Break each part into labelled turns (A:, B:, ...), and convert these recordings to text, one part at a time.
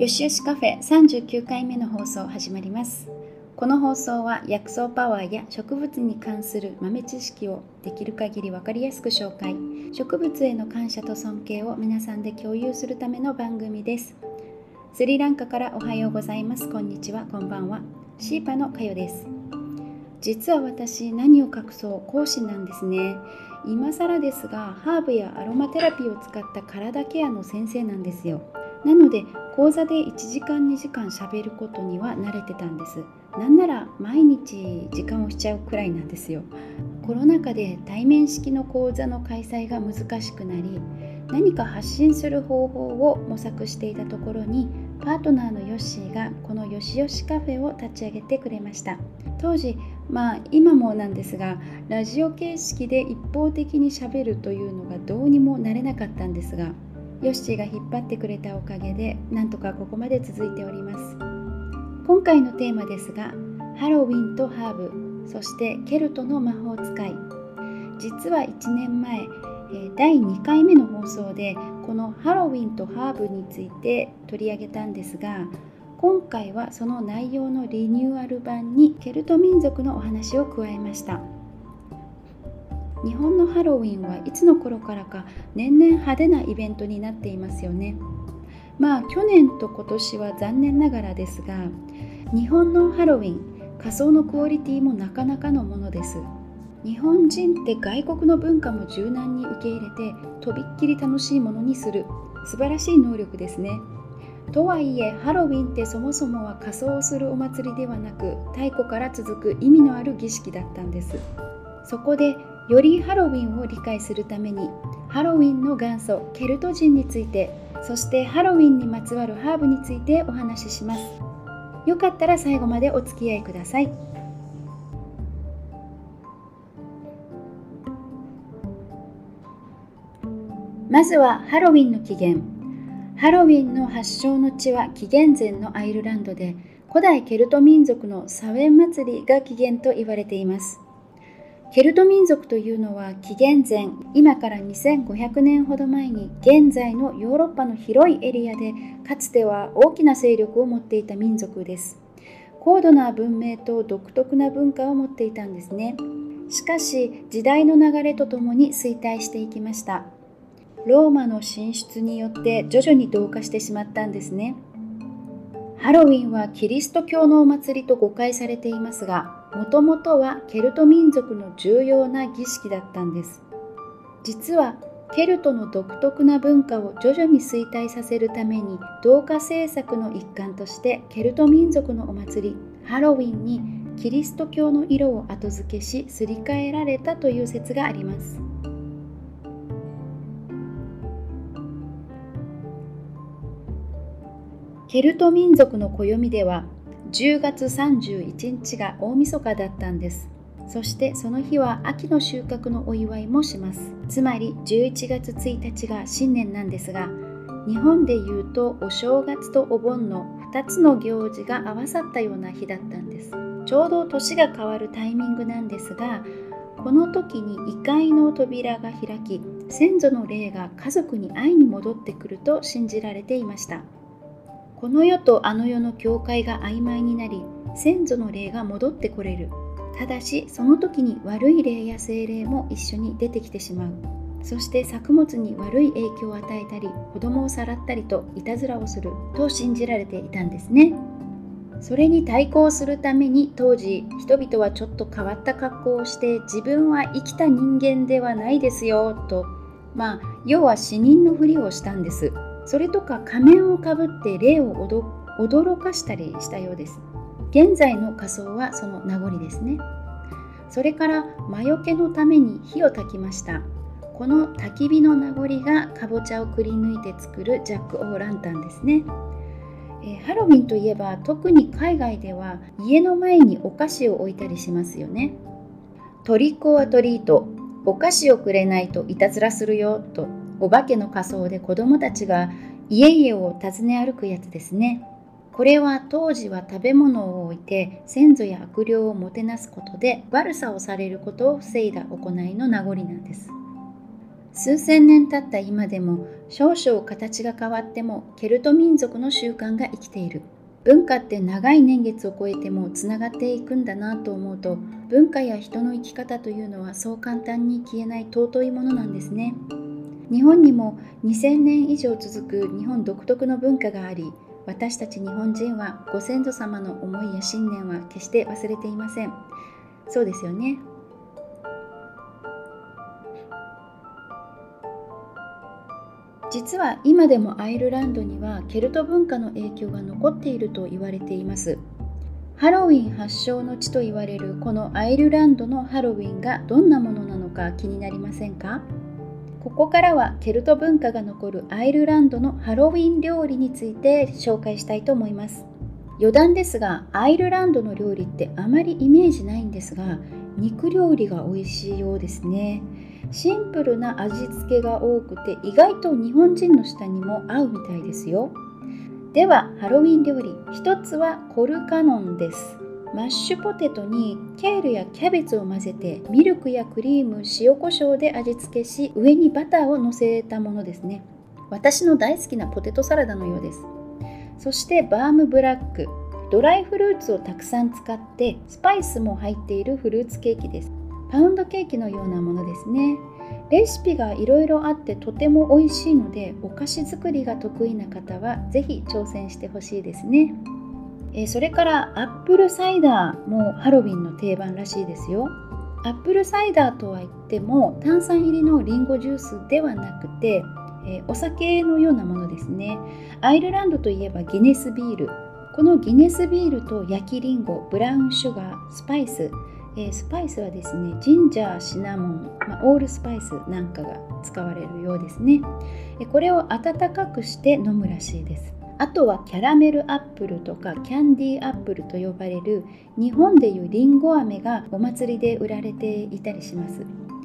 A: よしよしカフェ39回目の放送始まります。この放送は薬草パワーや植物に関する豆知識をできる限り分かりやすく紹介。植物への感謝と尊敬を皆さんで共有するための番組です。スリランカからおはようございます。こんにちは。こんばんは。シーパのかよです。実は私何を隠そう講師なんですね。今更ですがハーブやアロマテラピーを使った体ケアの先生なんですよ。なので講座で1時間2時間しゃべることには慣れてたんです。なんなら毎日時間をしちゃうくらいなんですよ。コロナ禍で対面式の講座の開催が難しくなり何か発信する方法を模索していたところにパートナーのヨッシーがこのよしよしカフェを立ち上げてくれました。当時まあ今もなんですがラジオ形式で一方的にしゃべるというのがどうにもなれなかったんですがヨッシーが引っ張ってくれたおかげでなんとかここまで続いております。今回のテーマですがハロウィンとハーブそしてケルトの魔法使い。実は1年前第2回目の放送でこのハロウィンとハーブについて取り上げたんですが今回はその内容のリニューアル版にケルト民族のお話を加えました。日本のハロウィンはいつの頃からか年々派手なイベントになっていますよね。まあ去年と今年は残念ながらですが日本のハロウィン仮想のクオリティもなかなかのものです。日本人って外国の文化も柔軟に受け入れてとびっきり楽しいものにする。素晴らしい能力ですね。とはいえハロウィンってそもそもは仮装をするお祭りではなく太古から続く意味のある儀式だったんです。そこでよりハロウィンを理解するためにハロウィンの元祖ケルト人についてそしてハロウィンにまつわるハーブについてお話しします。よかったら最後までお付き合いください。まずはハロウィンの起源。ハロウィンの発祥の地は紀元前のアイルランドで古代ケルト民族のサウェン祭りが起源と言われています。ケルト民族というのは紀元前今から2500年ほど前に現在のヨーロッパの広いエリアでかつては大きな勢力を持っていた民族です。高度な文明と独特な文化を持っていたんですね。しかし時代の流れとともに衰退していきました。ローマの進出によって徐々に同化してしまったんですね。ハロウィンはキリスト教のお祭りと誤解されていますがもともとはケルト民族の重要な儀式だったんです。実はケルトの独特な文化を徐々に衰退させるために同化政策の一環としてケルト民族のお祭りハロウィンにキリスト教の色を後付けしすり替えられたという説があります。ケルト民族の暦では10月31日が大晦日だったんです。そしてその日は秋の収穫のお祝いもします。つまり11月1日が新年なんですが日本でいうとお正月とお盆の2つの行事が合わさったような日だったんです。ちょうど年が変わるタイミングなんですがこの時に異界の扉が開き先祖の霊が家族に会いに戻ってくると信じられていました。この世とあの世の境界が曖昧になり先祖の霊が戻ってこれる。ただしその時に悪い霊や精霊も一緒に出てきてしまう。そして作物に悪い影響を与えたり子供をさらったりといたずらをする。と信じられていたんですね。それに対抗するために当時人々はちょっと変わった格好をして自分は生きた人間ではないですよとまあ要は死人のふりをしたんです。それとか仮面をかぶって霊を驚かしたりしたようです。現在の仮装はその名残ですね。それから魔除けのために火を焚きました。この焚き火の名残がかぼちゃをくり抜いて作るジャック・オー・ランタンですね。えハロウィンといえば特に海外では家の前にお菓子を置いたりしますよね。トリック・オア・トリート。お菓子をくれないといたずらするよとお化けの仮装で子供たちが家々を訪ね歩くやつですね。これは当時は食べ物を置いて先祖や悪霊をもてなすことで悪さをされることを防いだ行いの名残なんです。数千年経った今でも少々形が変わってもケルト民族の習慣が生きている文化って長い年月を超えてもつながっていくんだなと思うと文化や人の生き方というのはそう簡単に消えない尊いものなんですね日本にも2000年以上続く日本独特の文化があり私たち日本人はご先祖様の思いや信念は決して忘れていません。そうですよね。実は今でもアイルランドにはケルト文化の影響が残っていると言われています。ハロウィン発祥の地と言われるこのアイルランドのハロウィンがどんなものなのか気になりませんか？ここからはケルト文化が残るアイルランドのハロウィン料理について紹介したいと思います。余談ですがアイルランドの料理ってあまりイメージないんですが肉料理が美味しいようですね。シンプルな味付けが多くて意外と日本人の舌にも合うみたいですよ。ではハロウィン料理。一つはコルカノンです。マッシュポテトにケールやキャベツを混ぜてミルクやクリーム塩コショウで味付けし上にバターをのせたものですね。私の大好きなポテトサラダのようです。そしてバームブラックドライフルーツをたくさん使ってスパイスも入っているフルーツケーキです。パウンドケーキのようなものですね。レシピがいろいろあってとても美味しいのでお菓子作りが得意な方は是非挑戦してほしいですね、えそれからアップルサイダーもハロウィンの定番らしいですよ。アップルサイダーとは言っても炭酸入りのリンゴジュースではなくて、えお酒のようなものですね。アイルランドといえばギネスビール。このギネスビールと焼きりんごブラウンシュガースパイス。えー、スパイスはですねジンジャーシナモン、まあ、オールスパイスなんかが使われるようですね。えこれを温かくして飲むらしいです。あとはキャラメルアップルとかキャンディーアップルと呼ばれる日本でいうりんご飴がお祭りで売られていたりします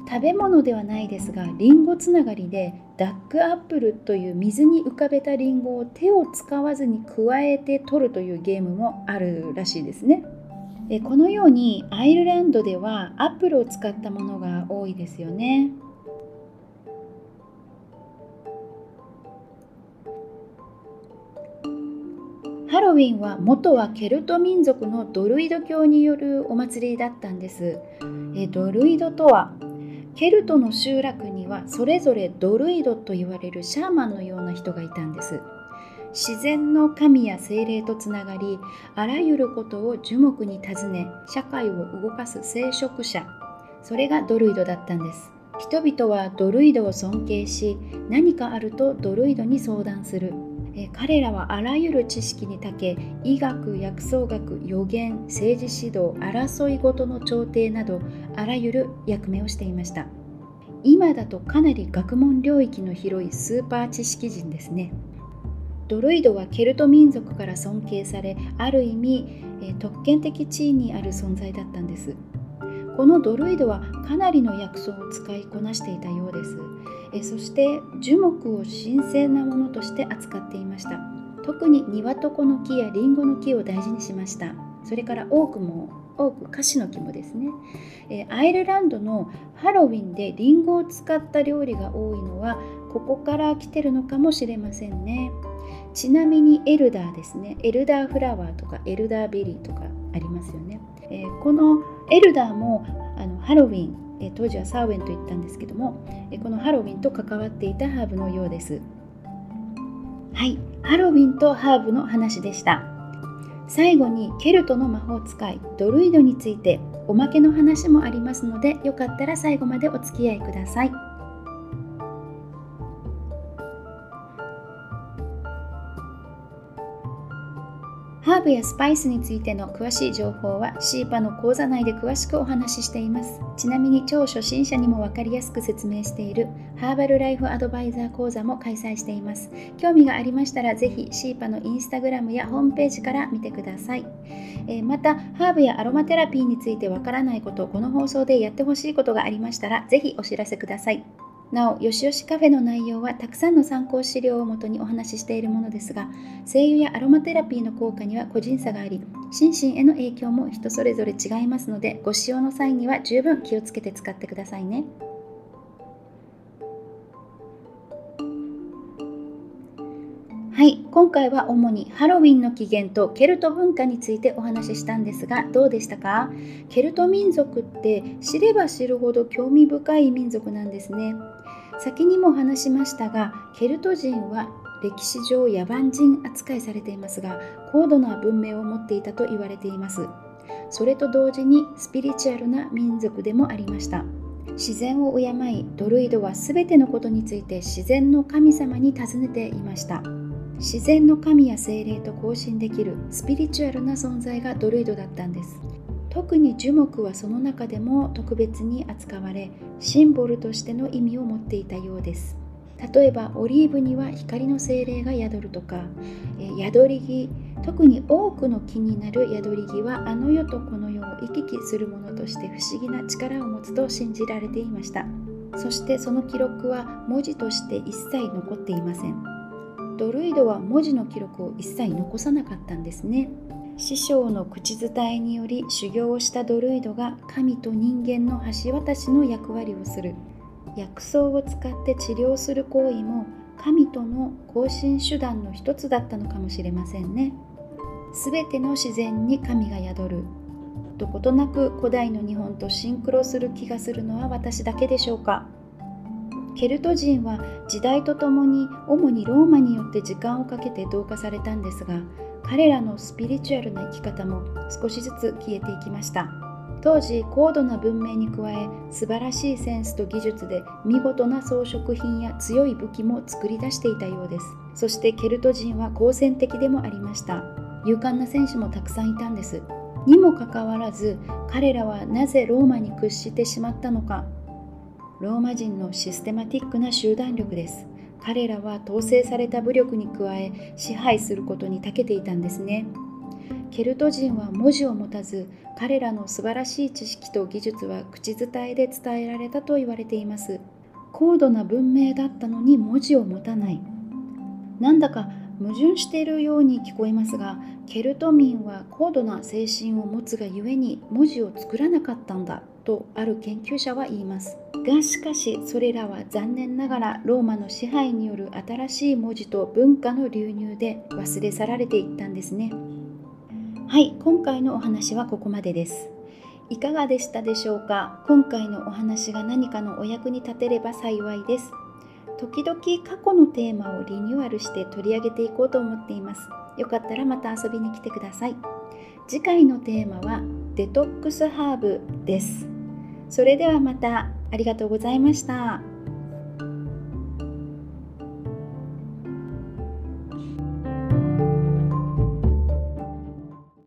A: 食べ物ではないですがりんごつながりでダックアップルという水に浮かべたりんごを手を使わずに加えて取るというゲームもあるらしいですねこのようにアイルランドではアップルを使ったものが多いですよね。ロウィンは元はケルト民族のドルイド教によるお祭りだったんです。えドルイドとはケルトの集落にはそれぞれドルイドと言われるシャーマンのような人がいたんです。自然の神や精霊とつながりあらゆることを樹木に尋ね社会を動かす聖職者それがドルイドだったんです人々はドルイドを尊敬し何かあるとドルイドに相談するえ彼らはあらゆる知識に長け医学薬草学予言政治指導争いごとの調停などあらゆる役目をしていました。今だとかなり学問領域の広いスーパー知識人ですね。ドルイドはケルト民族から尊敬されある意味、え特権的地位にある存在だったんです。このドルイドはかなりの薬草を使いこなしていたようです。えそして樹木を神聖なものとして扱っていました。特にニワトコの木やリンゴの木を大事にしました。それから多くも多くカシの木もですね、えアイルランドのハロウィンでリンゴを使った料理が多いのはここから来てるのかもしれませんね。ちなみにエルダーですね。エルダーフラワーとかエルダーベリーとかありますよね、え、このエルダーもあのハロウィン、えー、当時はサーウェンと言ったんですけども、えー、このハロウィンと関わっていたハーブのようです。はい。ハロウィンとハーブの話でした。最後にケルトの魔法使いドルイドについておまけの話もありますのでよかったら最後までお付き合いください。ブやスパイスについての詳しい情報はシーパの講座内で詳しくお話ししています。ちなみに超初心者にも分かりやすく説明しているハーバルライフアドバイザー講座も開催しています。興味がありましたらぜひシーパのインスタグラムやホームページから見てください。えー、また、ハーブやアロマテラピーについてわからないこと、この放送でやってほしいことがありましたらぜひお知らせください。なお、よしよしカフェの内容はたくさんの参考資料をもとにお話ししているものですが、精油やアロマテラピーの効果には個人差があり、心身への影響も人それぞれ違いますので、ご使用の際には十分気をつけて使ってくださいね。はい。今回は主にハロウィンの起源とケルト文化についてお話ししたんですがどうでしたか？ケルト民族って知れば知るほど興味深い民族なんですね。先にも話しましたがケルト人は歴史上野蛮人扱いされていますが高度な文明を持っていたと言われています。それと同時にスピリチュアルな民族でもありました。自然を敬いドルイドは全てのことについて自然の神様に尋ねていました。自然の神や精霊と交信できるスピリチュアルな存在がドルイドだったんです。特に樹木はその中でも特別に扱われシンボルとしての意味を持っていたようです。例えばオリーブには光の精霊が宿るとか宿り木特に多くの木になる宿り木はあの世とこの世を行き来するものとして不思議な力を持つと信じられていました。そしてその記録は文字として一切残っていません。ドルイドは文字の記録を一切残さなかったんですね。師匠の口伝えにより修行をしたドルイドが神と人間の橋渡しの役割をする。薬草を使って治療する行為も神との交信手段の一つだったのかもしれませんね。全ての自然に神が宿る。どことなく古代の日本とシンクロする気がするのは私だけでしょうか。ケルト人は時代とともに主にローマによって時間をかけて同化されたんですが彼らのスピリチュアルな生き方も少しずつ消えていきました。当時高度な文明に加え素晴らしいセンスと技術で見事な装飾品や強い武器も作り出していたようです。そしてケルト人は好戦的でもありました。勇敢な戦士もたくさんいたんです。にもかかわらず彼らはなぜローマに屈してしまったのか。ローマ人のシステマティックな集団力です。彼らは統制された武力に加え支配することに長けていたんですね。ケルト人は文字を持たず彼らの素晴らしい知識と技術は口伝えで伝えられたと言われています。高度な文明だったのに文字を持たない。なんだか矛盾しているように聞こえますがケルト民は高度な精神を持つがゆえに文字を作らなかったんだとある研究者は言います。がしかしそれらは残念ながらローマの支配による新しい文字と文化の流入で忘れ去られていったんですね。はい今回のお話はここまでです。いかがでしたでしょうか？今回のお話が何かのお役に立てれば幸いです。時々過去のテーマをリニューアルして取り上げていこうと思っています。よかったらまた遊びに来てください。次回のテーマはデトックスハーブです。それではまた。ありがとうございました。